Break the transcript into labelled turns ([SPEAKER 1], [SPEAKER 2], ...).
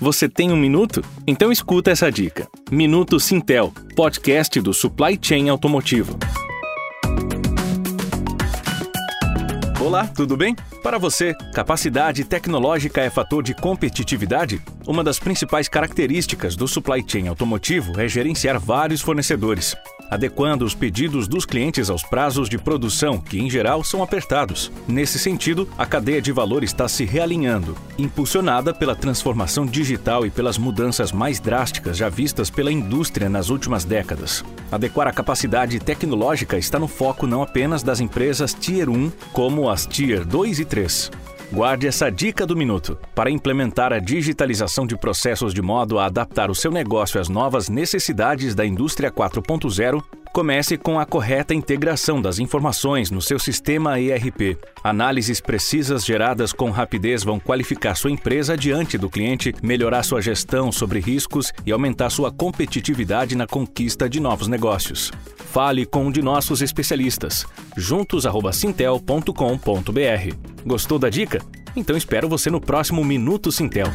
[SPEAKER 1] Você tem um minuto? Então escuta essa dica. Minuto Sintel, podcast do Supply Chain Automotivo. Olá, tudo bem? Para você, capacidade tecnológica é fator de competitividade? Uma das principais características do supply chain automotivo é gerenciar vários fornecedores adequando os pedidos dos clientes aos prazos de produção, que em geral são apertados. Nesse sentido, a cadeia de valor está se realinhando, impulsionada pela transformação digital e pelas mudanças mais drásticas já vistas pela indústria nas últimas décadas. Adequar a capacidade tecnológica está no foco não apenas das empresas Tier 1, como as Tier 2 e 3. Guarde essa dica do minuto. Para implementar a digitalização de processos de modo a adaptar o seu negócio às novas necessidades da indústria 4.0, comece com a correta integração das informações no seu sistema ERP. Análises precisas geradas com rapidez vão qualificar sua empresa diante do cliente, melhorar sua gestão sobre riscos e aumentar sua competitividade na conquista de novos negócios. Fale com um de nossos especialistas. juntos@sintel.com.br. Gostou da dica? Então espero você no próximo Minuto Sintel.